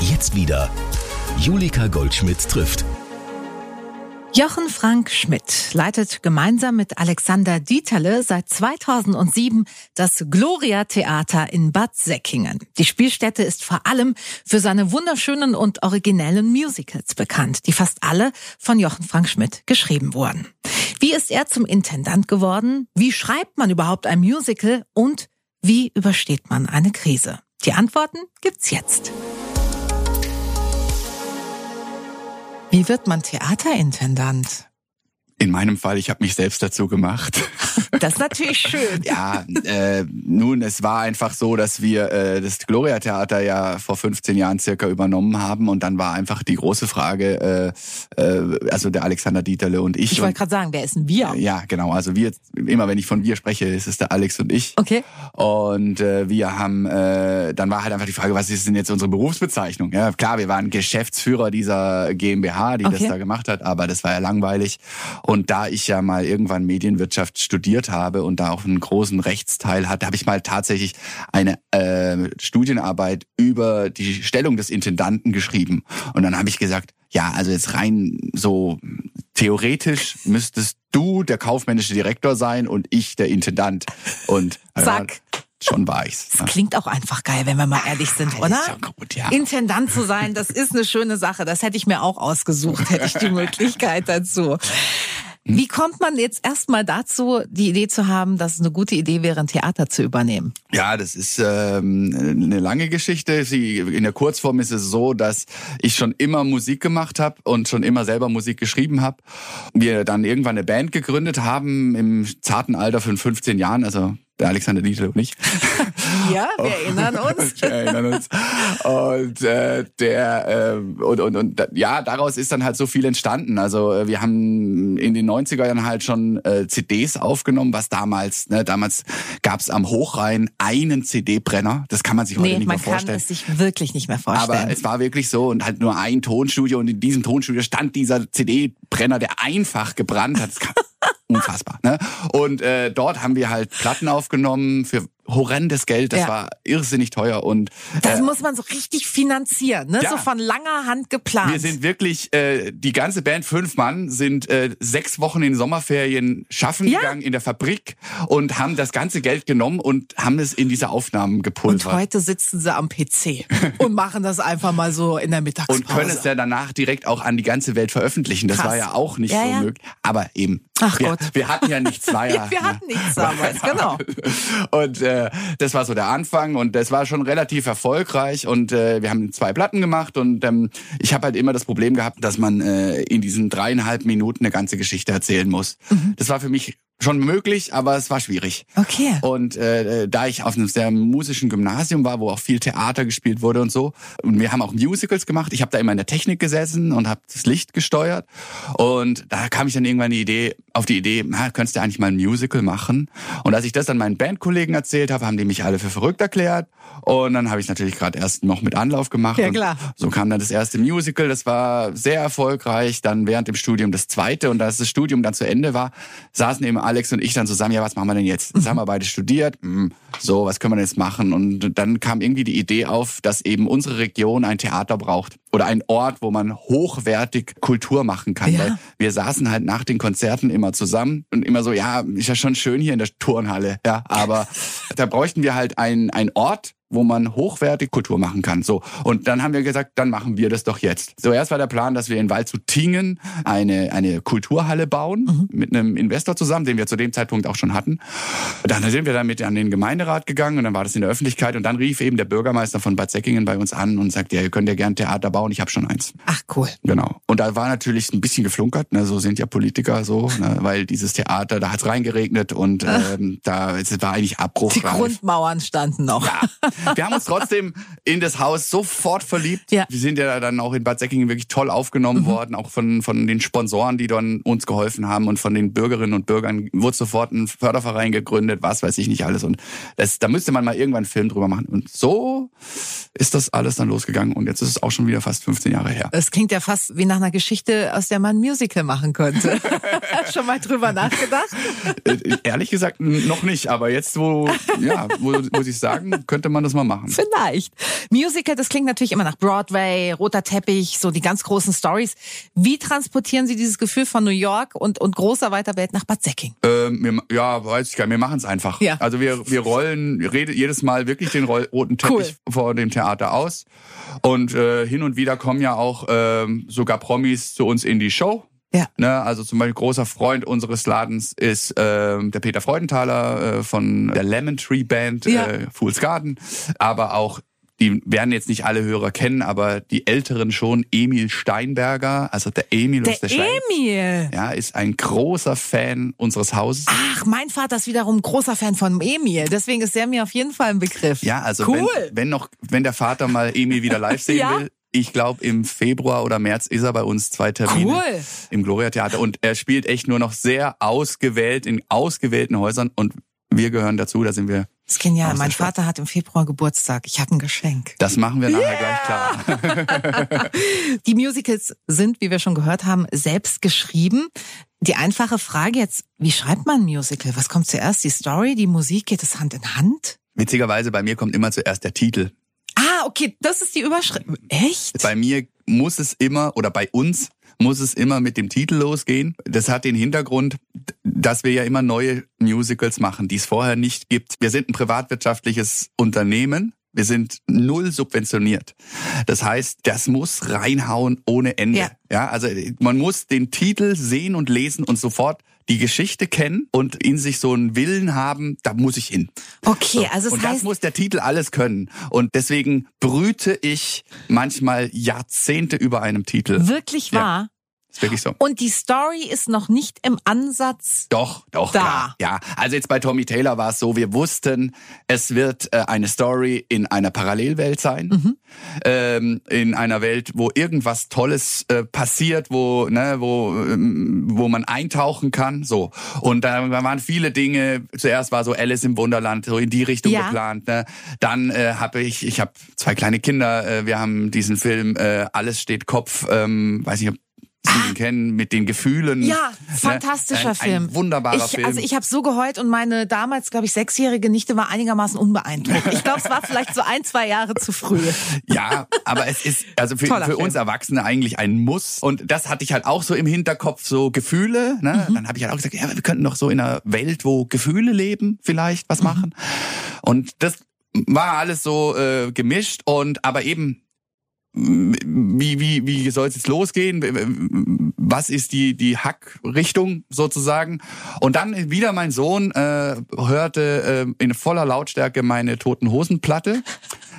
Jetzt wieder. Julika Goldschmidt trifft. Jochen Frank Schmidt leitet gemeinsam mit Alexander Dieterle seit 2007 das Gloria Theater in Bad Säckingen. Die Spielstätte ist vor allem für seine wunderschönen und originellen Musicals bekannt, die fast alle von Jochen Frank Schmidt geschrieben wurden. Wie ist er zum Intendant geworden? Wie schreibt man überhaupt ein Musical? Und wie übersteht man eine Krise? Die Antworten gibt's jetzt. Wie wird man Theaterintendant? In meinem Fall, ich habe mich selbst dazu gemacht. Das ist natürlich schön. ja, äh, nun, es war einfach so, dass wir äh, das Gloria Theater ja vor 15 Jahren circa übernommen haben und dann war einfach die große Frage, äh, äh, also der Alexander Dieterle und ich. Ich wollte gerade sagen, wer ist denn wir? Ja, genau. Also wir, immer wenn ich von wir spreche, ist es der Alex und ich. Okay. Und äh, wir haben, äh, dann war halt einfach die Frage, was ist denn jetzt unsere Berufsbezeichnung? Ja, klar, wir waren Geschäftsführer dieser GmbH, die Okay. das da gemacht hat, aber das war ja langweilig. Und da ich ja mal irgendwann Medienwirtschaft studiert habe und da auch einen großen Rechtsteil hatte, habe ich mal tatsächlich eine äh, Studienarbeit über die Stellung des Intendanten geschrieben. Und dann habe ich gesagt, ja, also jetzt rein so theoretisch müsstest du der kaufmännische Direktor sein und ich der Intendant. Und ja, Zack. schon war ich's. Das klingt auch einfach geil, wenn wir mal ehrlich sind, Ah, oder? ja gut, ja. Intendant zu sein, das ist eine schöne Sache. Das hätte ich mir auch ausgesucht, hätte ich die Möglichkeit dazu. Wie kommt man jetzt erstmal dazu, die Idee zu haben, dass es eine gute Idee wäre, ein Theater zu übernehmen? Ja, das ist ähm, eine lange Geschichte. Sie, in der Kurzform ist es so, dass ich schon immer Musik gemacht habe und schon immer selber Musik geschrieben habe. Wir dann irgendwann eine Band gegründet haben im zarten Alter von 15 Jahren, also der Alexander Dieter und ich. Ja, wir erinnern uns. Wir erinnern uns. Und äh, der äh, und, und, und ja, daraus ist dann halt so viel entstanden. Also äh, wir haben in den 90er Jahren halt schon äh, CDs aufgenommen, was damals, ne, damals gab's am Hochrhein einen CD-Brenner. Das kann man sich heute Nee, nicht man mehr kann vorstellen. es sich wirklich nicht mehr vorstellen. Aber es war wirklich so und halt nur ein Tonstudio und in diesem Tonstudio stand dieser CD-Brenner, der einfach gebrannt hat. Unfassbar. Ne? Und äh, dort haben wir halt Platten aufgenommen für horrendes Geld. Das Ja. war irrsinnig teuer und das äh, muss man so richtig finanzieren, ne? Ja. So von langer Hand geplant. wir sind wirklich, äh, die ganze Band, fünf Mann, sind äh, sechs Wochen in Sommerferien schaffen Ja. gegangen in der Fabrik und haben das ganze Geld genommen und haben es in diese Aufnahmen und gepulvert. heute sitzen sie am PC und machen das einfach mal so in der Mittagspause. Und können es ja danach direkt auch an die ganze Welt veröffentlichen. Das Krass. war ja auch nicht so möglich. Aber eben, Ach wir, Gott. wir hatten ja nichts. War ja, Wir hatten nichts damals, genau. Und äh, das war so der Anfang und das war schon relativ erfolgreich und äh, wir haben zwei Platten gemacht und ähm, ich habe halt immer das Problem gehabt, dass man äh, in diesen dreieinhalb Minuten eine ganze Geschichte erzählen muss. Mhm. Das war für mich schon möglich, aber es war schwierig. Okay. Und äh, da ich auf einem sehr musischen Gymnasium war, wo auch viel Theater gespielt wurde und so, und wir haben auch Musicals gemacht, ich habe da immer in der Technik gesessen und habe das Licht gesteuert. Und da kam ich dann irgendwann die Idee, auf die Idee, na, könntest du eigentlich mal ein Musical machen? Und als ich das dann meinen Bandkollegen erzählt habe, haben die mich alle für verrückt erklärt. Und dann habe ich natürlich gerade erst noch mit Anlauf gemacht. Ja, klar. So kam dann das erste Musical, das war sehr erfolgreich. Dann während dem Studium das zweite. Und als das Studium dann zu Ende war, saßen eben Alex und ich dann zusammen, ja, was machen wir denn jetzt? Jetzt haben wir beide studiert. Hm, So, was können wir denn jetzt machen? Und dann kam irgendwie die Idee auf, dass eben unsere Region ein Theater braucht. Oder ein Ort, wo man hochwertig Kultur machen kann. Ja. Weil wir saßen halt nach den Konzerten immer zusammen und immer so, ja, ist ja schon schön hier in der Turnhalle. Ja, aber da bräuchten wir halt einen einen Ort, wo man hochwertig Kultur machen kann. So. Und dann haben wir gesagt, dann machen wir das doch jetzt. Zuerst war der Plan, dass wir in Waldshutingen eine, eine Kulturhalle bauen, mit einem Investor zusammen, den wir zu dem Zeitpunkt auch schon hatten. Dann sind wir damit an den Gemeinderat gegangen und dann war das in der Öffentlichkeit und dann rief eben der Bürgermeister von Bad Säckingen bei uns an und sagte, ja, ihr könnt ja gern Theater bauen, ich habe schon eins. Ach cool. Genau. Und da war natürlich ein bisschen geflunkert, ne? so sind ja Politiker so, ne? weil dieses Theater, da hat's reingeregnet und ähm, da es war eigentlich Die abbruchreif. Grundmauern standen noch. Ja. Wir haben uns trotzdem in das Haus sofort verliebt. Ja. Wir sind ja dann auch in Bad Säckingen wirklich toll aufgenommen worden, auch von, von den Sponsoren, die dann uns geholfen haben und von den Bürgerinnen und Bürgern wurde sofort ein Förderverein gegründet, was weiß ich nicht alles. Und das, da müsste man mal irgendwann einen Film drüber machen. Und so ist das alles dann losgegangen und jetzt ist es auch schon wieder fast 15 Jahre her. Das klingt ja fast wie nach einer Geschichte, aus der man ein Musical machen könnte. Schon mal drüber nachgedacht? Ehrlich gesagt, noch nicht, aber jetzt, wo, ja, wo, muss ich sagen, könnte man das mal machen. Vielleicht. Musical, das klingt natürlich immer nach Broadway, roter Teppich, so die ganz großen Stories. Wie transportieren Sie dieses Gefühl von New York und, und großer weiter Welt nach Bad Säcking? Ähm, wir, ja, weiß ich gar nicht. Wir machen es einfach. Ja. Also wir, wir rollen rede jedes Mal wirklich den roten Teppich vor dem Theater aus. Und äh, hin und wieder kommen ja auch ähm, sogar Promis zu uns in die Show. Ja. Ne, also zum Beispiel großer Freund unseres Ladens ist ähm, der Peter Freudenthaler äh, von der Lemon Tree Band, Ja. äh, Fool's Garden. Aber auch, die werden jetzt nicht alle Hörer kennen, aber die Älteren schon, Emil Steinberger, also der Emil Der aus der. Emil. Ja, ist ein großer Fan unseres Hauses. Ach, mein Vater ist wiederum großer Fan von Emil. Deswegen ist er mir auf jeden Fall ein Begriff. Ja, also cool. wenn, wenn noch, wenn der Vater mal Emil wieder live sehen Ja. will, ich glaube im Februar oder März ist er bei uns zwei Termine Cool. im Gloria Theater und er spielt echt nur noch sehr ausgewählt in ausgewählten Häusern und wir gehören dazu, da sind wir. Das ist genial. Mein. Vater hat im Februar Geburtstag. Ich habe ein Geschenk. Das machen wir nachher gleich klar. Die Musicals sind, wie wir schon gehört haben, selbst geschrieben. Die einfache Frage jetzt, wie schreibt man ein Musical? Was kommt zuerst? Die Story, die Musik? Geht es Hand in Hand? Witzigerweise bei mir kommt immer zuerst der Titel. Ah, okay, das ist die Überschrift. Echt? Bei mir muss es immer oder bei uns muss es immer mit dem Titel losgehen. Das hat den Hintergrund, dass wir ja immer neue Musicals machen, die es vorher nicht gibt. Wir sind ein privatwirtschaftliches Unternehmen. Wir sind null subventioniert. Das heißt, das muss reinhauen ohne Ende. Ja. Ja, also man muss den Titel sehen und lesen und sofort die Geschichte kennen und in sich so einen Willen haben, da muss ich hin. Okay, also es und das heißt, muss der Titel alles können. Und deswegen brüte ich manchmal Jahrzehnte über einem Titel. wirklich Ja. Ist wirklich so. Und die Story ist noch nicht im Ansatz. Doch, doch, Da. klar. Ja, also jetzt bei Tommy Taylor war es so, wir wussten, es wird äh, eine Story in einer Parallelwelt sein. Mhm. Ähm, in einer Welt, wo irgendwas Tolles äh, passiert, wo, ne, wo, ähm, wo man eintauchen kann. So. Und da waren viele Dinge. Zuerst war so Alice im Wunderland, so in die Richtung Ja. geplant. Ne? Dann äh, habe ich, ich habe zwei kleine Kinder, äh, wir haben diesen Film äh, Alles steht Kopf, ähm, weiß nicht, ihn kennen, mit den Gefühlen. Ja, ne? fantastischer ein, Film. Ein wunderbarer ich, Film. Also ich habe so geheult und meine damals, glaube ich, sechsjährige Nichte war einigermaßen unbeeindruckt. Ich glaube, es war vielleicht so ein, zwei Jahre zu früh. Ja, aber es ist also für, für uns Erwachsene eigentlich ein Muss. Und das hatte ich halt auch so im Hinterkopf, so Gefühle. Ne? Mhm. Dann habe ich halt auch gesagt, ja, wir könnten doch so in einer Welt, wo Gefühle leben, vielleicht Mhm. was machen. Und das war alles so äh, gemischt und aber eben wie, wie, wie soll es jetzt losgehen? Was ist die, die Hackrichtung sozusagen? Und dann wieder mein Sohn äh, hörte äh, in voller Lautstärke meine Toten Hosenplatte.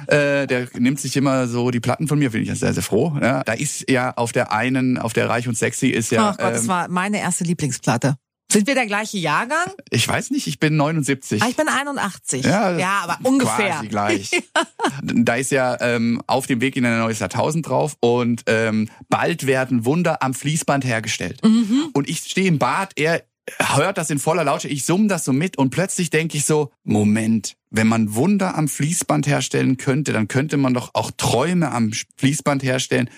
Äh, der nimmt sich immer so die Platten von mir, bin ich ja sehr, sehr froh. Ja. Da ist ja auf der einen, auf der Reich und Sexy ist ja, Ach Gott, das ähm, war meine erste Lieblingsplatte. Sind wir der gleiche Jahrgang? ich weiß nicht, ich bin 79. Ah, ich bin 81. Ja, ja aber ungefähr. Quasi gleich. da ist ja ähm, auf dem Weg in ein neues Jahrtausend drauf und ähm, bald werden Wunder am Fließband hergestellt. Mhm. Und ich stehe im Bad, er hört das in voller Lautstärke, ich summe das so mit und plötzlich denke ich so, Moment, wenn man Wunder am Fließband herstellen könnte, dann könnte man doch auch Träume am Fließband herstellen.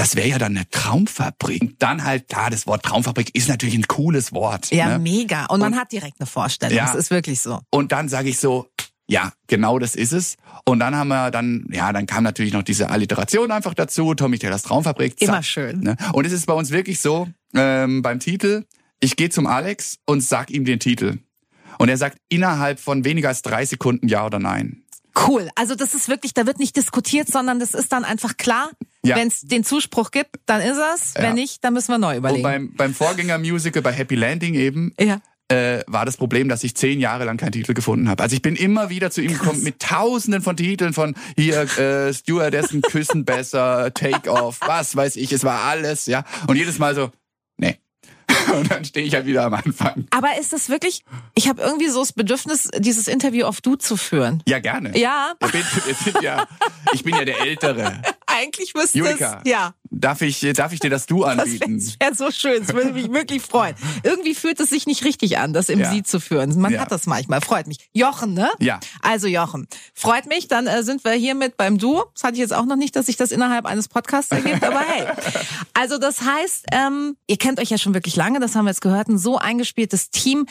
Das wäre ja dann eine Traumfabrik. Und dann halt, klar, das Wort Traumfabrik ist natürlich ein cooles Wort. Ja, ne? mega. Und man hat direkt eine Vorstellung. Ja. Das ist wirklich so. Und dann sage ich so, ja, genau das ist es. Und dann haben wir dann, ja, dann kam natürlich noch diese Alliteration einfach dazu, Tommy Taylors Traumfabrik. zack. Immer schön. Ne? Und es ist bei uns wirklich so, ähm, beim Titel, ich gehe zum Alex und sag ihm den Titel. Und er sagt innerhalb von weniger als drei Sekunden Ja oder Nein. Cool. Also das ist wirklich, da wird nicht diskutiert, sondern das ist dann einfach klar. Ja. Wenn es den Zuspruch gibt, dann ist es. Ja. Wenn nicht, dann müssen wir neu Und überlegen. beim, beim Vorgängermusical, bei Happy Landing eben, ja. äh, war das Problem, dass ich zehn Jahre lang keinen Titel gefunden habe. Also ich bin immer wieder zu ihm gekommen mit tausenden von Titeln von hier äh, Stewardessen küssen besser, Take Off, was weiß ich, es war alles, ja. Und jedes Mal so. Und dann stehe ich halt wieder am Anfang. Aber ist das wirklich, ich habe irgendwie so das Bedürfnis, dieses Interview auf Du zu führen. Ja, gerne. Ja, Ich bin, wir sind ja, ich bin ja der Ältere. eigentlich müsste es. Ja. Darf ich, darf ich dir das Du Das wäre anbieten? wär so schön, das würde mich wirklich freuen. Irgendwie fühlt es sich nicht richtig an, das im Ja. Sie zu führen. Man Ja. hat das manchmal, freut mich. Jochen, ne? Ja. Also Jochen, freut mich, dann äh, sind wir hiermit beim Du. Das hatte ich jetzt auch noch nicht, dass sich das innerhalb eines Podcasts ergibt, aber hey. Also das heißt, ähm, ihr kennt euch ja schon wirklich lange, das haben wir jetzt gehört, ein so eingespieltes Team,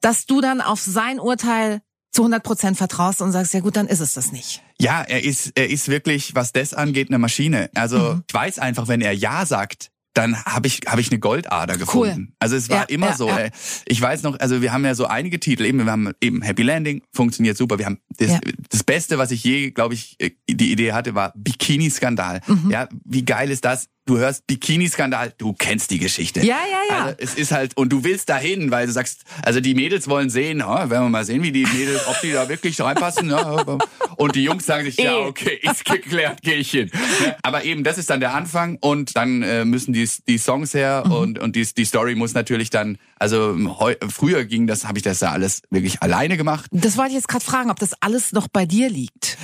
dass du dann auf sein Urteil zu 100 Prozent vertraust und sagst, ja gut, dann ist es das nicht. Ja, er ist, er ist wirklich, was das angeht, eine Maschine. Also mhm. ich weiß einfach, wenn er Ja sagt, dann habe ich habe ich eine Goldader gefunden. Cool. Also es war ja, immer ja, so. Ja. Ich weiß noch, also wir haben ja so einige Titel. Eben wir haben eben Happy Landing funktioniert super. Wir haben das, das Beste, was ich je, glaube ich, äh, die Idee hatte, war Bikini Skandal. Mhm. Ja, wie geil ist das? du hörst Bikini-Skandal, du kennst die Geschichte. Ja, ja, ja. Also es ist halt, und du willst dahin, weil du sagst, also die Mädels wollen sehen, oh, werden wir mal sehen, wie die Mädels, ob die da wirklich reinpassen. Ja, und die Jungs sagen sich, ja, eh. okay, ist geklärt, geh ich hin. Aber eben, das ist dann der Anfang und dann äh, müssen die, die Songs her mhm. und, und die, die Story muss natürlich dann, also heu, früher ging das, habe ich das ja alles wirklich alleine gemacht. Das wollte ich jetzt gerade fragen, ob das alles noch bei dir liegt.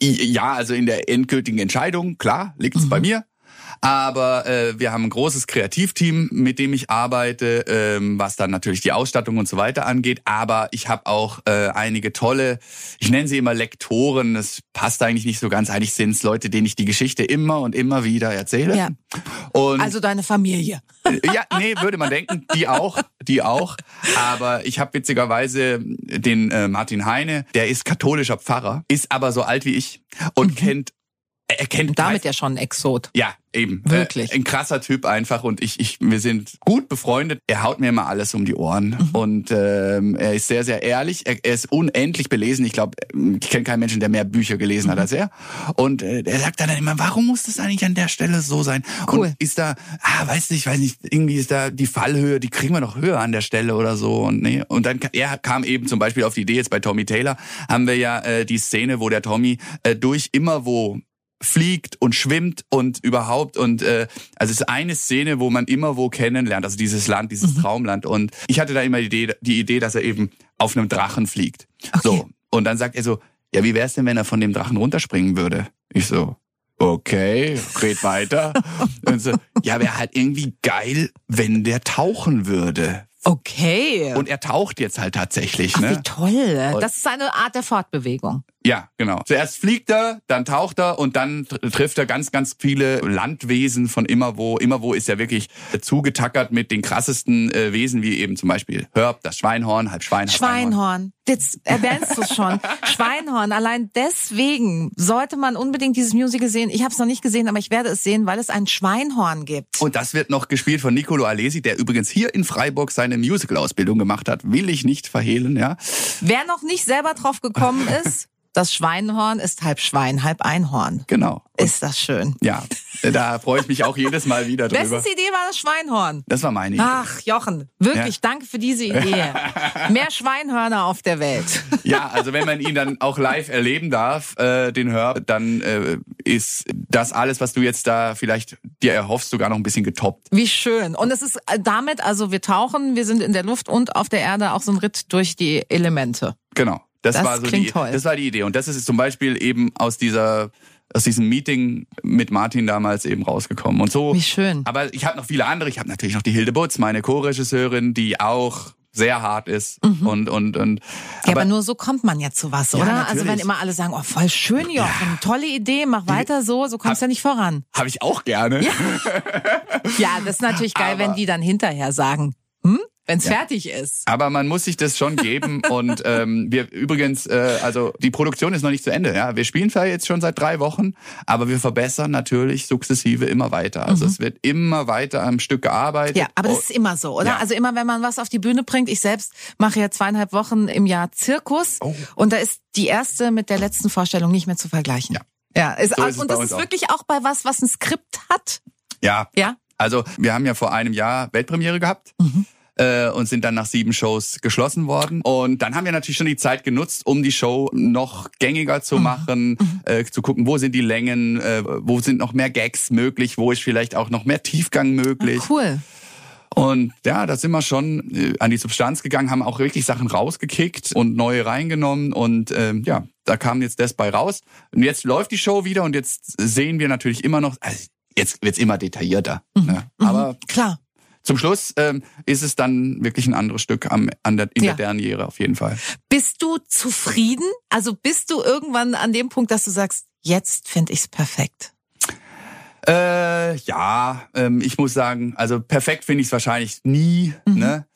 Ja, also in der endgültigen Entscheidung, klar, liegt es mhm. bei mir. Aber äh, wir haben ein großes Kreativteam, mit dem ich arbeite, ähm, was dann natürlich die Ausstattung und so weiter angeht. Aber ich habe auch äh, einige tolle, ich nenne sie immer Lektoren. Das passt eigentlich nicht so ganz. Eigentlich sind es Leute, denen ich die Geschichte immer und immer wieder erzähle. Ja. Und also deine Familie. Äh, ja, nee, würde man denken, die auch, die auch. Aber ich habe witzigerweise den äh, Martin Heine, der ist katholischer Pfarrer, ist aber so alt wie ich und mhm. kennt er kennt damit ja schon ein Exot. Ja, eben. Wirklich. Äh, ein krasser Typ einfach und ich, ich, wir sind gut befreundet. Er haut mir immer alles um die Ohren mhm. und ähm, er ist sehr, sehr ehrlich. Er, er ist unendlich belesen. Ich glaube, ich kenne keinen Menschen, der mehr Bücher gelesen mhm. hat als er. Und äh, er sagt dann immer, warum muss das eigentlich an der Stelle so sein? Cool. Und ist da, ah, weiß nicht, weiß nicht, irgendwie ist da die Fallhöhe, die kriegen wir noch höher an der Stelle oder so. Und nee, und dann er kam eben zum Beispiel auf die Idee jetzt bei Tommy Taylor haben wir ja äh, die Szene, wo der Tommy äh, durch immer wo fliegt und schwimmt und überhaupt und äh, also es ist eine Szene, wo man immer wo kennenlernt, also dieses Land, dieses mhm. Traumland und ich hatte da immer die Idee, die Idee, dass er eben auf einem Drachen fliegt. Okay. So und dann sagt er so, ja, wie wär's denn, wenn er von dem Drachen runterspringen würde? Ich so, okay, red weiter. und so, ja, wäre halt irgendwie geil, wenn der tauchen würde. Okay. Und er taucht jetzt halt tatsächlich. Ach, ne? Wie toll. Das ist eine Art der Fortbewegung. Ja, genau. Zuerst fliegt er, dann taucht er und dann trifft er ganz, ganz viele Landwesen von immer wo. Immer wo ist er wirklich zugetackert mit den krassesten äh, Wesen, wie eben zum Beispiel Herb, das Schweinhorn, halb Schwein, halb Schweinhorn. Schweinhorn. Jetzt erwähnst du es schon. Schweinhorn. Allein deswegen sollte man unbedingt dieses Musical sehen. Ich habe es noch nicht gesehen, aber ich werde es sehen, weil es ein Schweinhorn gibt. Und das wird noch gespielt von Nicolo Alesi, der übrigens hier in Freiburg seine Musical-Ausbildung gemacht hat. Will ich nicht verhehlen, ja. Wer noch nicht selber drauf gekommen ist, das Schweinhorn ist halb Schwein, halb Einhorn. Genau. Und ist das schön. Ja, da freue ich mich auch jedes Mal wieder drüber. Beste Idee war das Schweinhorn. Das war meine Idee. Ach, Jochen, wirklich ja. danke für diese Idee. Mehr Schweinhörner auf der Welt. Ja, also wenn man ihn dann auch live erleben darf, äh, den Hör, dann äh, ist das alles, was du jetzt da vielleicht dir erhoffst, sogar noch ein bisschen getoppt. Wie schön. Und es ist äh, damit, also wir tauchen, wir sind in der Luft und auf der Erde auch so ein Ritt durch die Elemente. Genau. Das, das war so die, toll. das war die Idee. Und das ist zum Beispiel eben aus dieser aus diesem Meeting mit Martin damals eben rausgekommen. Und so. Wie schön. Aber ich habe noch viele andere. Ich habe natürlich noch die Hilde Butz, meine Co-Regisseurin, die auch sehr hart ist mhm. und und und ja, aber, aber, nur so kommt man ja zu was, oder? Ja, also wenn immer alle sagen, oh voll schön, Jochen, ja. tolle Idee, mach weiter so, so kommst du ja nicht voran. Habe ich auch gerne. Ja. ja, das ist natürlich geil, aber, wenn die dann hinterher sagen? Wenn es ja. fertig ist. Aber man muss sich das schon geben und ähm, wir übrigens, äh, also die Produktion ist noch nicht zu Ende. Ja, wir spielen zwar jetzt schon seit drei Wochen, aber wir verbessern natürlich sukzessive immer weiter. Also mhm. es wird immer weiter am Stück gearbeitet. Ja, aber das ist immer so, oder? Ja. Also immer, wenn man was auf die Bühne bringt. Ich selbst mache ja zweieinhalb Wochen im Jahr Zirkus oh. und da ist die erste mit der letzten Vorstellung nicht mehr zu vergleichen. Ja. Ja, ist, so ist und das ist auch. wirklich auch bei was, was ein Skript hat. Ja. Ja. Also wir haben ja vor einem Jahr Weltpremiere gehabt. Mhm äh, und sind dann nach sieben Shows geschlossen worden. Und dann haben wir natürlich schon die Zeit genutzt, um die Show noch gängiger zu mhm. machen, mhm. äh, zu gucken, wo sind die Längen, äh, wo sind noch mehr Gags möglich, wo ist vielleicht auch noch mehr Tiefgang möglich. Oh, cool. Und ja, da sind wir schon äh, an die Substanz gegangen, haben auch wirklich Sachen rausgekickt und neue reingenommen und äh, ja, da kam jetzt das bei raus. Und jetzt läuft die Show wieder und jetzt sehen wir natürlich immer noch, also jetzt wird's immer detaillierter. Mhm. Ne? Aber mhm. klar. Zum Schluss ähm, ist es dann wirklich ein anderes Stück am, an der, in ja. der Derniere auf jeden Fall. Bist du zufrieden? Also bist du irgendwann an dem Punkt, dass du sagst, jetzt finde ich es perfekt? Äh, ja, ähm, ich muss sagen, also perfekt finde ich es wahrscheinlich nie, mhm. ne?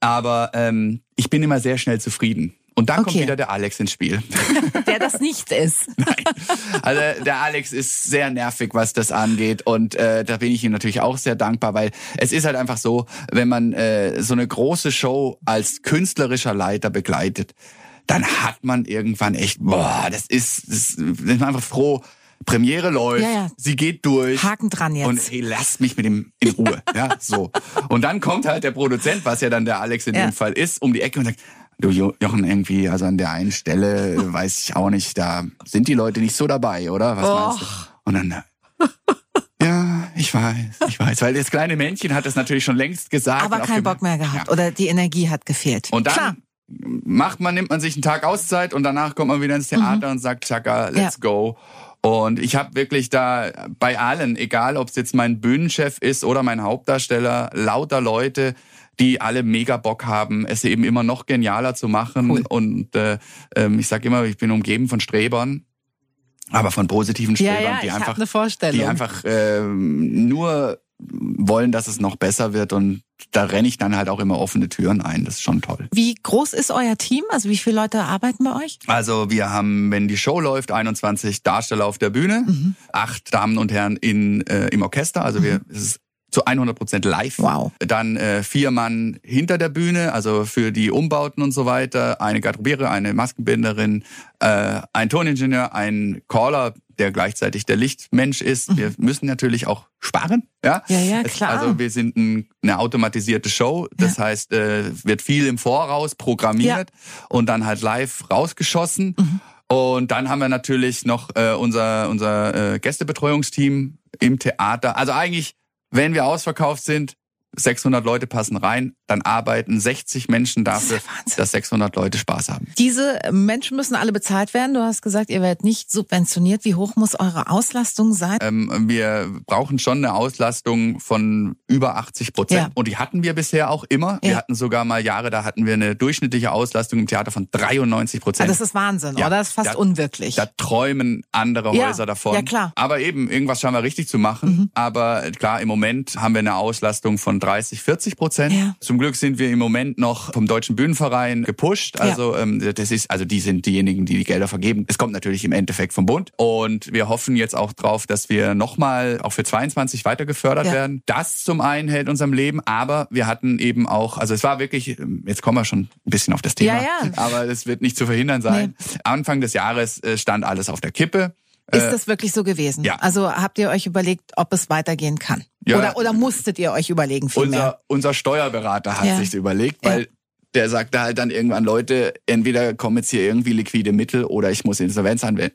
Aber ähm, ich bin immer sehr schnell zufrieden. Und dann kommt Okay. wieder der Alex ins Spiel. Der das nicht ist. Also der Alex ist sehr nervig, was das angeht. Und äh, da bin ich ihm natürlich auch sehr dankbar, weil es ist halt einfach so, wenn man äh, so eine große Show als künstlerischer Leiter begleitet, dann hat man irgendwann echt, boah, das ist, das ist man einfach froh. Premiere läuft, Ja, ja. sie geht durch. Haken dran jetzt. Und hey, lasst mich mit dem in Ruhe. ja, so. Und dann kommt halt der Produzent, was ja dann der Alex in Ja. dem Fall ist, um die Ecke und sagt, du Jo- Jochen, irgendwie, also an der einen Stelle weiß ich auch nicht, da sind die Leute nicht so dabei, oder? Was meinst du? Und dann, äh, ja, ich weiß, ich weiß. Weil das kleine Männchen hat das natürlich schon längst gesagt. Aber keinen. Bock mehr gehabt. Ja. Oder die Energie hat gefehlt. Und dann Klar. macht man, nimmt man sich einen Tag Auszeit und danach kommt man wieder ins Theater und sagt, Chaka, let's Mhm. Ja. go. Und ich habe wirklich da bei allen, egal ob es jetzt mein Bühnenchef ist oder mein Hauptdarsteller, lauter Leute, die alle mega Bock haben, es eben immer noch genialer zu machen. Cool. Und äh, ähm, ich sage immer, ich bin umgeben von Strebern, aber von positiven Ja, Strebern, ja, die ich habe einfach die einfach ähm, nur wollen, dass es noch besser wird und da renne ich dann halt auch immer offene Türen ein. Das ist schon toll. Wie groß ist euer Team? Also wie viele Leute arbeiten bei euch? Also wir haben, wenn die Show läuft, 21 Darsteller auf der Bühne, Mhm. acht Damen und Herren in, äh, im Orchester. Also wir, es ist zu 100 Prozent live. Wow. Dann äh, vier Mann hinter der Bühne, also für die Umbauten und so weiter. Eine Garderobiere, eine Maskenbinderin, äh, ein Toningenieur, ein Caller, der gleichzeitig der Lichtmensch ist. Wir müssen natürlich auch sparen. Ja, Mhm. Ja, ja, klar. Also wir sind ein, eine automatisierte Show. Das heißt, äh, wird viel im Voraus programmiert und dann halt live rausgeschossen. Mhm. Und dann haben wir natürlich noch äh, unser, unser äh, Gästebetreuungsteam im Theater. Also eigentlich, wenn wir ausverkauft sind, 600 Leute passen rein, dann arbeiten 60 Menschen dafür, Wahnsinn. dass 600 Leute Spaß haben. Diese Menschen müssen alle bezahlt werden. Du hast gesagt, ihr werdet nicht subventioniert. Wie hoch muss eure Auslastung sein? Ähm, wir brauchen schon eine Auslastung von über 80 Prozent. Ja. Und die hatten wir bisher auch immer. Ja. Wir hatten sogar mal Jahre, da hatten wir eine durchschnittliche Auslastung im Theater von 93 Ah, Prozent. das ist Wahnsinn, Ja, oder? Das ist fast da- unwirklich. Da träumen andere Häuser davon. ja, klar. Mhm. Aber eben, irgendwas scheinen wir richtig zu machen. Aber klar, im Moment haben wir eine Auslastung von 30, 40 Prozent. Zum Glück sind wir im Moment noch vom Deutschen Bühnenverein gepusht. Also ähm, das ist, also die sind diejenigen, die die Gelder vergeben. Es kommt natürlich im Endeffekt vom Bund. Und wir hoffen jetzt auch drauf, dass wir nochmal auch für 22 weiter gefördert Ja. werden. Das zum einen hält unserem Leben, aber wir hatten eben auch, also es war wirklich, jetzt kommen wir schon ein bisschen auf das Thema, Ja, ja. aber es wird nicht zu verhindern sein. Anfang des Jahres äh, stand alles auf der Kippe. Ist das wirklich so gewesen? äh, ja. Also habt ihr euch überlegt, ob es weitergehen kann? Ja. Oder, oder musstet ihr euch überlegen vielmehr? Unser, unser Steuerberater hat Ja. sich überlegt, weil Ja. der sagte halt dann irgendwann, Leute, entweder kommen jetzt hier irgendwie liquide Mittel oder ich muss Insolvenz anmelden.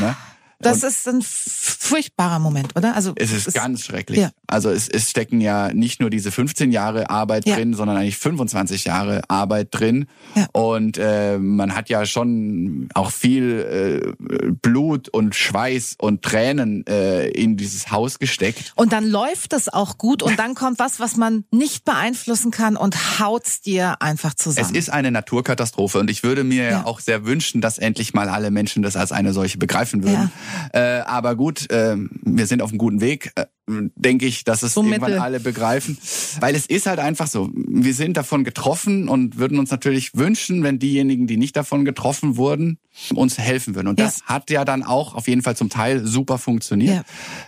Ne? Das ist ein furchtbarer Moment, oder? Also Es ist ganz schrecklich. Ja. Also es, es stecken ja nicht nur diese 15 Jahre Arbeit Ja. drin, sondern eigentlich 25 Jahre Arbeit drin. Ja. Und äh, man hat ja schon auch viel äh, Blut und Schweiß und Tränen äh, in dieses Haus gesteckt. Und dann läuft es auch gut und dann kommt was, was man nicht beeinflussen kann und haut's dir einfach Es zusammen. ist eine Naturkatastrophe und ich würde mir. Ja. auch sehr wünschen, dass endlich mal alle Menschen das als eine solche begreifen würden. Äh, aber gut, äh, wir sind auf einem guten Weg. Äh, denke ich, dass es So irgendwann mittel. alle begreifen. Weil es ist halt einfach so. Wir sind davon getroffen und würden uns natürlich wünschen, wenn diejenigen, die nicht davon getroffen wurden, uns helfen würden. Und Ja. das hat ja dann auch auf jeden Fall zum Teil super funktioniert. Ja.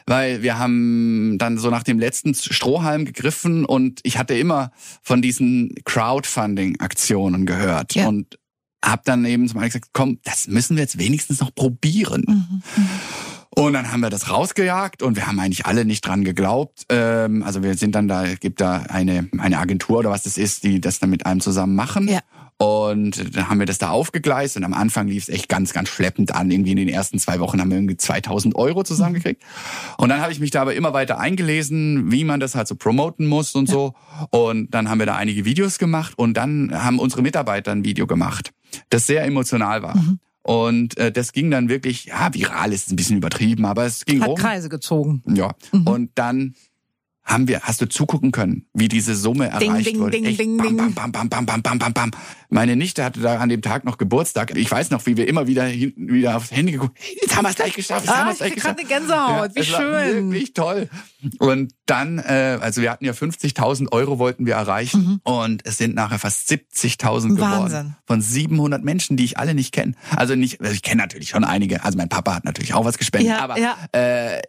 Weil wir haben dann so nach dem letzten Strohhalm gegriffen und ich hatte immer von diesen Crowdfunding-Aktionen gehört. Ja. Und hab dann eben zum einen gesagt, komm, das müssen wir jetzt wenigstens noch probieren. Mhm. Und dann haben wir das rausgejagt und wir haben eigentlich alle nicht dran geglaubt. Ähm, also wir sind dann da, es gibt da eine, eine Agentur oder was das ist, die das dann mit einem zusammen machen. Ja. Und dann haben wir das da aufgegleist und am Anfang lief es echt ganz, ganz schleppend an. Irgendwie in den ersten zwei Wochen haben wir irgendwie 2000 Euro zusammengekriegt. Und dann habe ich mich da aber immer weiter eingelesen, wie man das halt so promoten muss und so. Und dann haben wir da einige Videos gemacht und dann haben unsere Mitarbeiter ein Video gemacht, das sehr emotional war. Und äh, das ging dann wirklich, ja, viral ist ein bisschen übertrieben, aber es ging Hat rum. Kreise gezogen. Ja. Und dann haben wir, hast du zugucken können, wie diese Summe erreicht ding, wurde. ding, Echt ding, bam, bam, bam, bam, bam, bam, bam, bam, bam. Meine Nichte hatte da an dem Tag noch Geburtstag. Ich weiß noch, wie wir immer wieder hinten wieder aufs Handy geguckt. Jetzt haben wir es gleich geschafft. Jetzt haben Ah, es ich gleich geschafft. gerade eine Gänsehaut. Wie es war schön. Wirklich toll. Und dann, äh, also wir hatten ja 50.000 Euro wollten wir erreichen und es sind nachher fast 70.000 geworden. Mhm. Wahnsinn. Von 700 Menschen, die ich alle nicht kenne. Also nicht, also ich kenne natürlich schon einige. Also mein Papa hat natürlich auch was gespendet, Ja, aber ja. äh,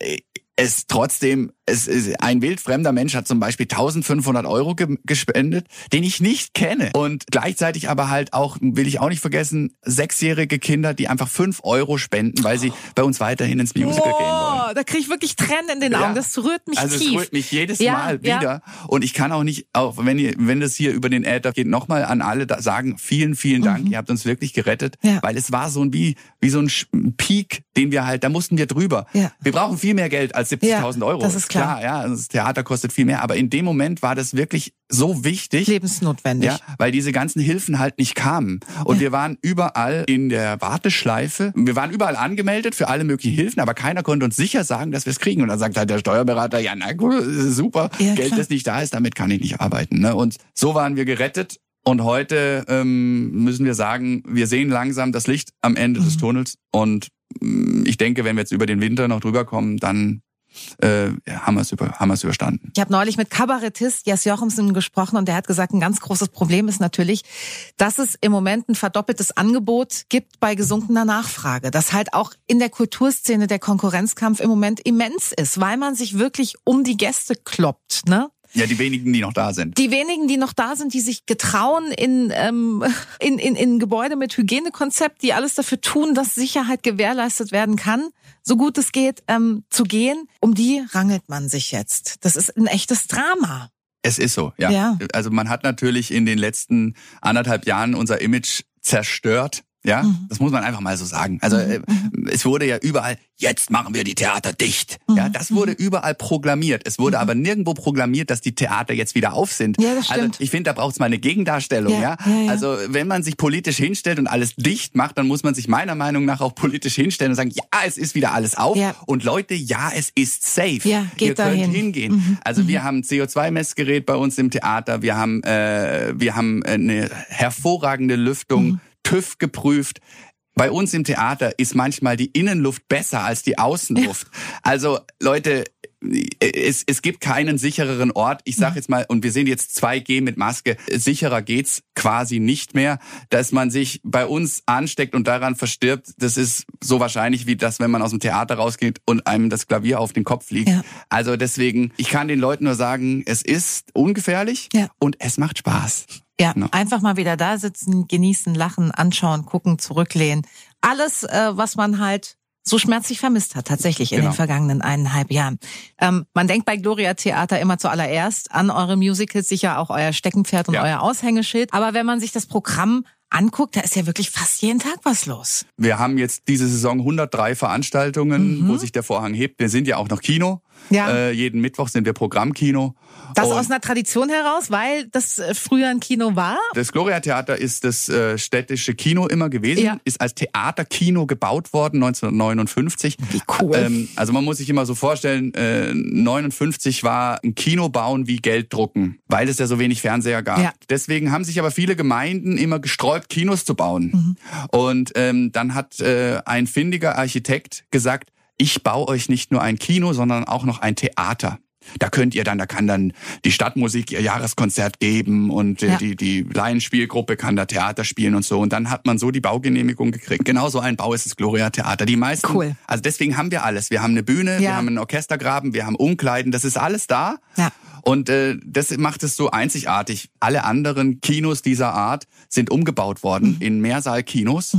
es trotzdem, es ist ein wildfremder Mensch hat zum Beispiel 1500 Euro ge gespendet, den ich nicht kenne. Und gleichzeitig aber halt auch, will ich auch nicht vergessen, sechsjährige Kinder, die einfach fünf Euro spenden, weil sie bei uns weiterhin ins Musical gehen wollen. Oh, da kriege ich wirklich Tränen in den Ja. Augen. Das rührt mich Also tief. es rührt mich jedes Ja, Mal ja. wieder. Und ich kann auch nicht, auch wenn ihr, wenn das hier über den Äther geht, nochmal an alle da sagen, vielen, vielen Dank. Ihr habt uns wirklich gerettet. Mhm. Ja. Weil es war so ein wie, wie so ein Peak, den wir halt, da mussten wir drüber. Ja. Wir brauchen viel mehr Geld als 70.000 Ja, Euro. das ist klar. ja. Also Das Theater kostet viel mehr. Aber in dem Moment war das wirklich so wichtig. Lebensnotwendig. Ja, weil diese ganzen Hilfen halt nicht kamen. Und Ja. wir waren überall in der Warteschleife. Wir waren überall angemeldet für alle möglichen Hilfen, aber keiner konnte uns sicher sagen, dass wir es kriegen. Und dann sagt halt der Steuerberater, ja, na gut, super. Ja, Geld, klar. das nicht da ist, damit kann ich nicht arbeiten. Ne? Und so waren wir gerettet. Und heute ähm, müssen wir sagen, wir sehen langsam das Licht am Ende Mhm. des Tunnels. Und mm, ich denke, wenn wir jetzt über den Winter noch drüber kommen, dann äh, haben wir es über, haben überstanden. Ich habe neulich mit Kabarettist Jas Jochumsen gesprochen und der hat gesagt, ein ganz großes Problem ist natürlich, dass es im Moment ein verdoppeltes Angebot gibt bei gesunkener Nachfrage. Dass halt auch in der Kulturszene der Konkurrenzkampf im Moment immens ist, weil man sich wirklich um die Gäste kloppt. Ne? Ja, die wenigen, die noch da sind. Die wenigen, die noch da sind, die sich getrauen, in, ähm, in, in, in Gebäude mit Hygienekonzept, die alles dafür tun, dass Sicherheit gewährleistet werden kann, so gut es geht, ähm, zu gehen, um die rangelt man sich jetzt. Das ist ein echtes Drama. Es ist so, ja. Ja. Also man hat natürlich in den letzten anderthalb Jahren unser Image zerstört. Ja, Mhm. das muss man einfach mal so sagen. Also äh, es wurde ja überall, jetzt machen wir die Theater dicht. Mhm. Ja, das wurde überall proklamiert. Es wurde aber nirgendwo proklamiert, dass die Theater jetzt wieder auf sind. Ja, das also stimmt. ich finde, da braucht es mal eine Gegendarstellung. Ja, Ja, ja, ja. Also wenn man sich politisch hinstellt und alles dicht macht, dann muss man sich meiner Meinung nach auch politisch hinstellen und sagen, ja, es ist wieder alles auf. Ja. Und Leute, ja, es ist safe. Ja, geht Ihr könnt dahin. hingehen. Mhm. Also wir haben ein CO2-Messgerät bei uns im Theater, wir haben, äh, wir haben eine hervorragende Lüftung, Mhm. TÜV geprüft. Bei uns im Theater ist manchmal die Innenluft besser als die Außenluft. Also Leute, es, es gibt keinen sichereren Ort. Ich Mhm. sage jetzt mal, und wir sehen jetzt 2G mit Maske, sicherer geht's quasi nicht mehr, dass man sich bei uns ansteckt und daran verstirbt. Das ist so wahrscheinlich wie das, wenn man aus dem Theater rausgeht und einem das Klavier auf den Kopf liegt. Ja. Also deswegen, ich kann den Leuten nur sagen, es ist ungefährlich Ja. und es macht Spaß. Ja, Ja. einfach mal wieder da sitzen, genießen, lachen, anschauen, gucken, zurücklehnen. Alles, äh, was man halt so schmerzlich vermisst hat, tatsächlich in Genau. den vergangenen eineinhalb Jahren. Ähm, man denkt bei Gloria Theater immer zuallererst an eure Musicals, sicher auch euer Steckenpferd und Ja. euer Aushängeschild. Aber wenn man sich das Programm anguckt, da ist ja wirklich fast jeden Tag was los. Wir haben jetzt diese Saison 103 Veranstaltungen, wo sich der Vorhang hebt. Wir sind ja auch noch Kino. Ja. Äh, jeden Mittwoch sind wir Programmkino. Das aus einer Tradition heraus, weil das äh, früher ein Kino war. Das Gloria Theater ist das äh, städtische Kino immer gewesen, Ja. ist als Theaterkino gebaut worden 1959. Wie cool. Ähm, also man muss sich immer so vorstellen, äh, 59 war ein Kino bauen wie Geld drucken, weil es ja so wenig Fernseher gab. Ja. Deswegen haben sich aber viele Gemeinden immer gesträubt, Kinos zu bauen. Mhm. Und ähm, dann hat äh, ein findiger Architekt gesagt, ich baue euch nicht nur ein Kino, sondern auch noch ein Theater. Da könnt ihr dann, da kann dann die Stadtmusik ihr Jahreskonzert geben und äh, Ja. die, die Laienspielgruppe kann da Theater spielen und so. Und dann hat man so die Baugenehmigung gekriegt. Genau so ein Bau ist das Gloria Theater. Die meisten, Cool. also deswegen haben wir alles. Wir haben eine Bühne, Ja. wir haben einen Orchestergraben, wir haben Umkleiden, das ist alles da. Ja. Und äh, das macht es so einzigartig. Alle anderen Kinos dieser Art sind umgebaut worden in Mehrsaal-Kinos.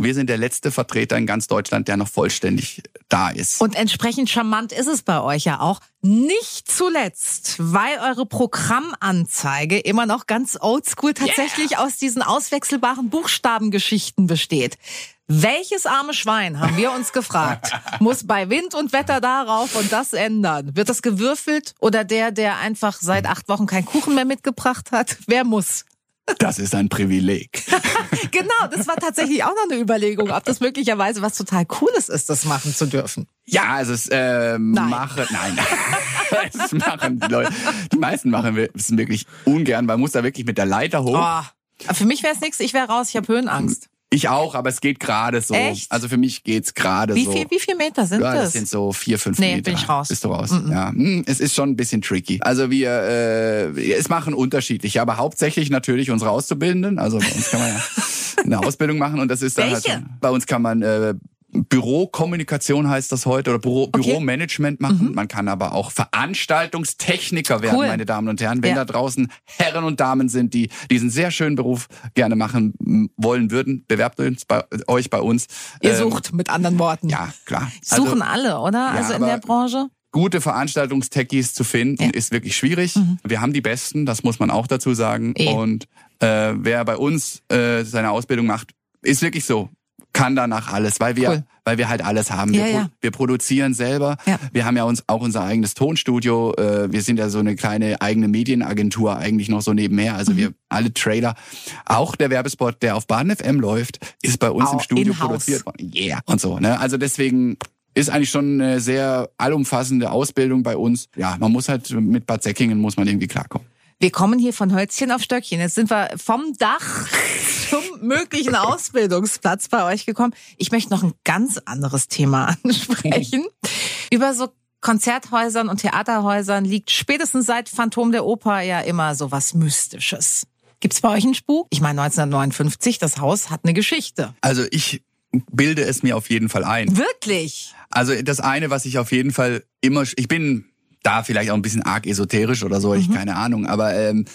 Wir sind der letzte Vertreter in ganz Deutschland, der noch vollständig da ist. Und entsprechend charmant ist es bei euch ja auch. Nicht zuletzt, weil eure Programmanzeige immer noch ganz oldschool tatsächlich aus diesen auswechselbaren Buchstabengeschichten besteht. Welches arme Schwein, haben wir uns gefragt, muss bei Wind und Wetter darauf und das ändern? Wird das gewürfelt oder der, der einfach seit acht Wochen keinen Kuchen mehr mitgebracht hat? Wer muss? Das ist ein Privileg. genau, das war tatsächlich auch noch eine Überlegung, ob das möglicherweise was total Cooles ist, das machen zu dürfen. Ja, also es äh, Nein. mache, nein, es machen die Leute, die meisten machen es wirklich ungern, man muss da wirklich mit der Leiter hoch. Oh. Für mich wäre es nichts, ich wäre raus, ich habe Höhenangst. Ich auch, aber es geht gerade so. Echt? Also für mich geht's gerade Wie so. viel, wie viel Meter sind ja, das das? sind so vier, fünf Nee, Meter. bin ich raus. Bist du raus? Ja, Hm, es ist schon ein bisschen tricky. Also wir, äh, es machen unterschiedlich, aber hauptsächlich natürlich unsere Auszubildenden. Also bei uns kann man ja eine Ausbildung machen und das ist dann Welche? halt. Bei uns kann man äh, Bürokommunikation heißt das heute oder Büro, Okay. Mhm. Büromanagement machen. Man kann aber auch Veranstaltungstechniker werden, Cool. meine Damen und Herren. Wenn Ja. da draußen Herren und Damen sind, die diesen sehr schönen Beruf gerne machen wollen würden, bewerbt uns bei, euch bei uns. Ihr Ähm, sucht mit anderen Worten. Ja, klar. Also, Suchen alle, oder? also in der Branche? gute Veranstaltungstechies zu finden, Ja. Mhm. ist wirklich schwierig. Wir haben die Besten, das muss man auch dazu sagen. Eh. Und äh, wer bei uns äh, seine Ausbildung macht, ist wirklich so. Kann danach alles, weil wir, Cool. weil wir halt alles haben. Wir, Ja, ja. wir produzieren selber. Ja. Wir haben ja uns auch unser eigenes Tonstudio. Äh, wir sind ja so eine kleine eigene Medienagentur eigentlich noch so nebenher. Mhm. Also wir alle Trailer, auch der Werbespot, der auf Bahn FM läuft, ist bei uns im Auch Studio in-house. produziert worden. Yeah. Und so. Ne? Also deswegen ist eigentlich schon eine sehr allumfassende Ausbildung bei uns. Ja, man muss halt mit Bad Säckingen muss man irgendwie klarkommen. Wir kommen hier von Hölzchen auf Stöckchen. Jetzt sind wir vom Dach zum möglichen Ausbildungsplatz bei euch gekommen. Ich möchte noch ein ganz anderes Thema ansprechen. Über so Konzerthäusern und Theaterhäusern liegt spätestens seit Phantom der Oper ja immer so was Mystisches. Gibt's bei euch einen Spuk? Ich meine 1959, das Haus hat eine Geschichte. Also ich bilde es mir auf jeden Fall ein. Wirklich? Also das eine, was ich auf jeden Fall immer, ich bin da vielleicht auch ein bisschen arg esoterisch oder so, ich keine Ahnung, aber ähm,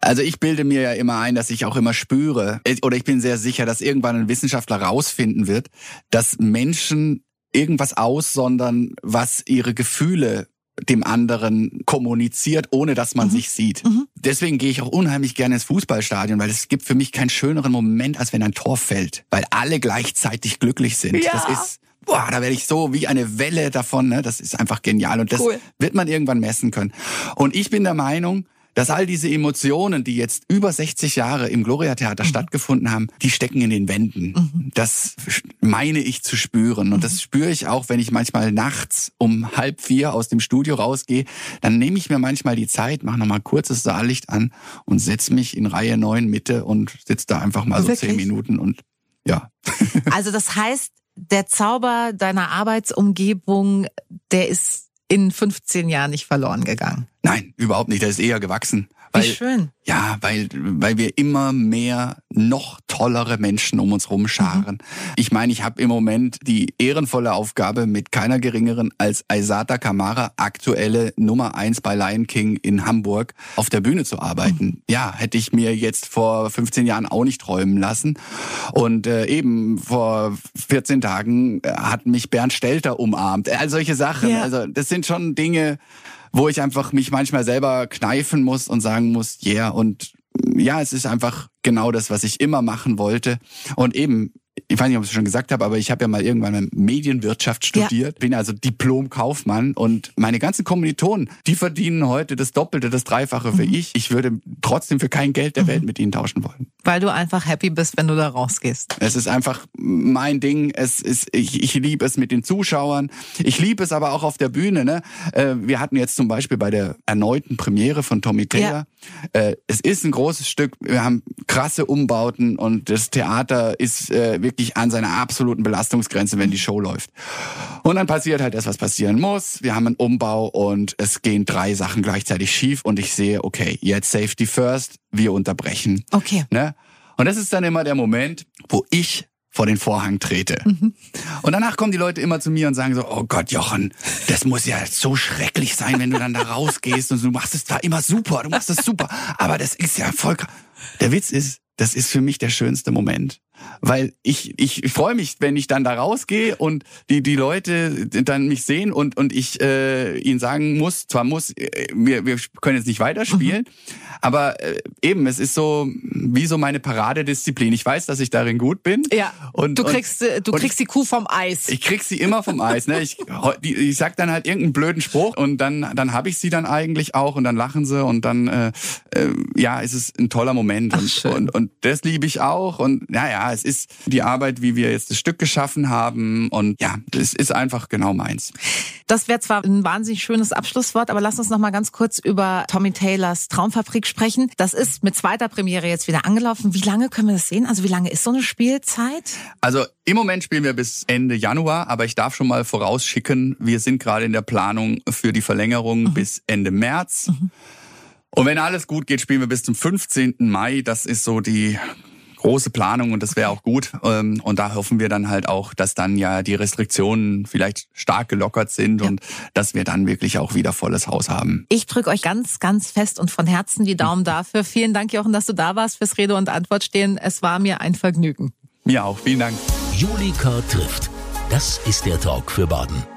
also ich bilde mir ja immer ein, dass ich auch immer spüre, oder ich bin sehr sicher, dass irgendwann ein Wissenschaftler rausfinden wird, dass Menschen irgendwas aussondern, was ihre Gefühle dem anderen kommuniziert, ohne dass man sich sieht. Deswegen gehe ich auch unheimlich gerne ins Fußballstadion, weil es gibt für mich keinen schöneren Moment, als wenn ein Tor fällt, weil alle gleichzeitig glücklich sind. Ja. Das ist Boah, da werde ich so wie eine Welle davon, ne? Das ist einfach genial und das Cool. wird man irgendwann messen können. Und ich bin der Meinung, dass all diese Emotionen, die jetzt über 60 Jahre im Gloria Theater stattgefunden haben, die stecken in den Wänden. Das meine ich zu spüren. Und das spüre ich auch, wenn ich manchmal nachts um halb vier aus dem Studio rausgehe. Dann nehme ich mir manchmal die Zeit, mache nochmal kurzes Saallicht an und setze mich in Reihe neun Mitte und sitze da einfach mal so Wirklich? zehn Minuten und ja. Also das heißt, der Zauber deiner Arbeitsumgebung, der ist in 15 Jahren nicht verloren gegangen. Nein, überhaupt nicht. Der ist eher gewachsen. Wie Weil, schön. Ja, weil, weil wir immer mehr noch tollere Menschen um uns rumscharen. Ich meine, ich habe im Moment die ehrenvolle Aufgabe, mit keiner geringeren als Aisata Kamara, aktuelle Nummer eins bei Lion King in Hamburg, auf der Bühne zu arbeiten. Ja, hätte ich mir jetzt vor 15 Jahren auch nicht träumen lassen. Und äh, eben vor 14 Tagen äh, hat mich Bernd Stelter umarmt. All solche Sachen. Ja. Also das sind schon Dinge, wo ich einfach mich manchmal selber kneifen muss und sagen muss, yeah, und ja, es ist einfach genau das, was ich immer machen wollte. Und eben, ich weiß nicht, ob ich es schon gesagt habe, aber ich habe ja mal irgendwann Medienwirtschaft Ja. studiert, bin also Diplom-Kaufmann und meine ganzen Kommilitonen, die verdienen heute das Doppelte, das Dreifache für ich. Ich würde trotzdem für kein Geld der Welt mit ihnen tauschen wollen. Weil du einfach happy bist, wenn du da rausgehst. Es ist einfach mein Ding. Es ist, ich, ich liebe es mit den Zuschauern. Ich liebe es aber auch auf der Bühne. Ne? Äh, Wir hatten jetzt zum Beispiel bei der erneuten Premiere von Tommy Taylor. Äh, Es ist ein großes Stück. Wir haben krasse Umbauten und das Theater ist äh, wirklich an seiner absoluten Belastungsgrenze, wenn die Show läuft. Und dann passiert halt das, was passieren muss. Wir haben einen Umbau und es gehen drei Sachen gleichzeitig schief und ich sehe, okay, jetzt Safety First, wir unterbrechen. Okay. Ne? Und das ist dann immer der Moment, wo ich vor den Vorhang trete. Und danach kommen die Leute immer zu mir und sagen so, oh Gott, Jochen, das muss ja so schrecklich sein, wenn du dann da rausgehst und du machst es da immer super, du machst es super. Aber das ist ja voll. Der Witz ist, das ist für mich der schönste Moment. Weil ich, ich, ich freue mich, wenn ich dann da rausgehe und die, die Leute dann mich sehen und, und ich äh, ihnen sagen muss, zwar muss, äh, wir, wir können jetzt nicht weiterspielen, mhm. aber äh, eben, es ist so wie so meine Paradedisziplin. Ich weiß, dass ich darin gut bin. Ja. Und du kriegst, und, du kriegst die Kuh vom Eis. Ich krieg sie immer vom Eis. Ne? Ich, ich sag dann halt irgendeinen blöden Spruch und dann, dann habe ich sie dann eigentlich auch und dann lachen sie und dann äh, äh, ja, ist es ein toller Moment. Ach, und, und, und das liebe ich auch. Und naja, es ist die Arbeit, wie wir jetzt das Stück geschaffen haben. Und ja, es ist einfach genau meins. Das wäre zwar ein wahnsinnig schönes Abschlusswort, aber lass uns noch mal ganz kurz über Tommy Taylors Traumfabrik sprechen. Das ist mit zweiter Premiere jetzt wieder angelaufen. Wie lange können wir das sehen? Also wie lange ist so eine Spielzeit? Also im Moment spielen wir bis Ende Januar, aber ich darf schon mal vorausschicken, wir sind gerade in der Planung für die Verlängerung mhm. bis Ende März. Mhm. Und wenn alles gut geht, spielen wir bis zum 15. Mai. Das ist so die große Planung und das wäre auch gut. Ähm, und da hoffen wir dann halt auch, dass dann ja die Restriktionen vielleicht stark gelockert sind ja. und dass wir dann wirklich auch wieder volles Haus haben. Ich drücke euch ganz, ganz fest und von Herzen die Daumen dafür. Vielen Dank, Jochen, dass du da warst fürs Rede und Antwort stehen. Es war mir ein Vergnügen. Mir auch. Vielen Dank. Julika trifft. Das ist der Talk für Baden.